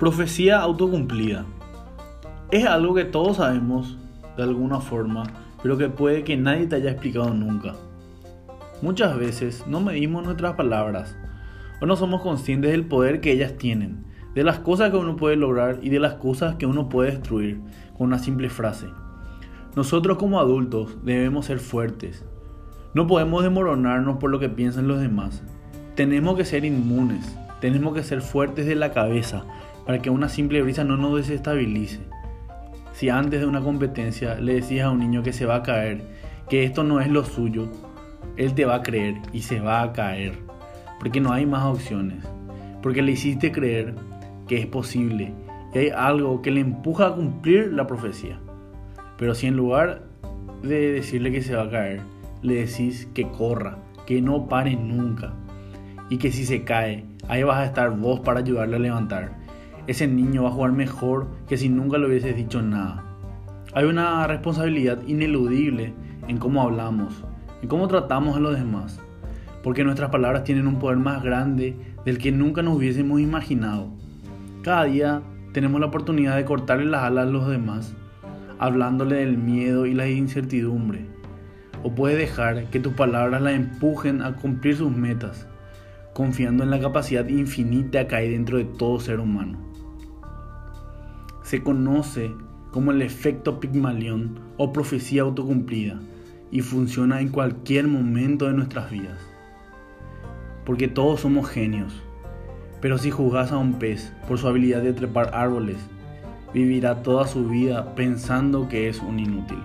Profecía autocumplida. Es algo que todos sabemos de alguna forma, pero que puede que nadie te haya explicado nunca. Muchas veces no medimos nuestras palabras o no somos conscientes del poder que ellas tienen, de las cosas que uno puede lograr y de las cosas que uno puede destruir con una simple frase. Nosotros como adultos debemos ser fuertes. No podemos demorarnos por lo que piensan los demás. Tenemos que ser inmunes, tenemos que ser fuertes de la cabeza para que una simple brisa no nos desestabilice. Si antes de una competencia le decías a un niño que se va a caer, que esto no es lo suyo, él te va a creer y se va a caer, porque no hay más opciones, porque le hiciste creer que es posible y hay algo que le empuja a cumplir la profecía. Pero si en lugar de decirle que se va a caer, le decís que corra, que no pare nunca y que si se cae, ahí vas a estar vos para ayudarle a levantar ese niño va a jugar mejor que si nunca le hubieses dicho nada. Hay una responsabilidad ineludible en cómo hablamos, en cómo tratamos a los demás, porque nuestras palabras tienen un poder más grande del que nunca nos hubiésemos imaginado. Cada día tenemos la oportunidad de cortarle las alas a los demás, hablándole del miedo y la incertidumbre. O puedes dejar que tus palabras la empujen a cumplir sus metas, confiando en la capacidad infinita que hay dentro de todo ser humano se conoce como el efecto Pigmalión o profecía autocumplida y funciona en cualquier momento de nuestras vidas. Porque todos somos genios, pero si juzgas a un pez por su habilidad de trepar árboles, vivirá toda su vida pensando que es un inútil.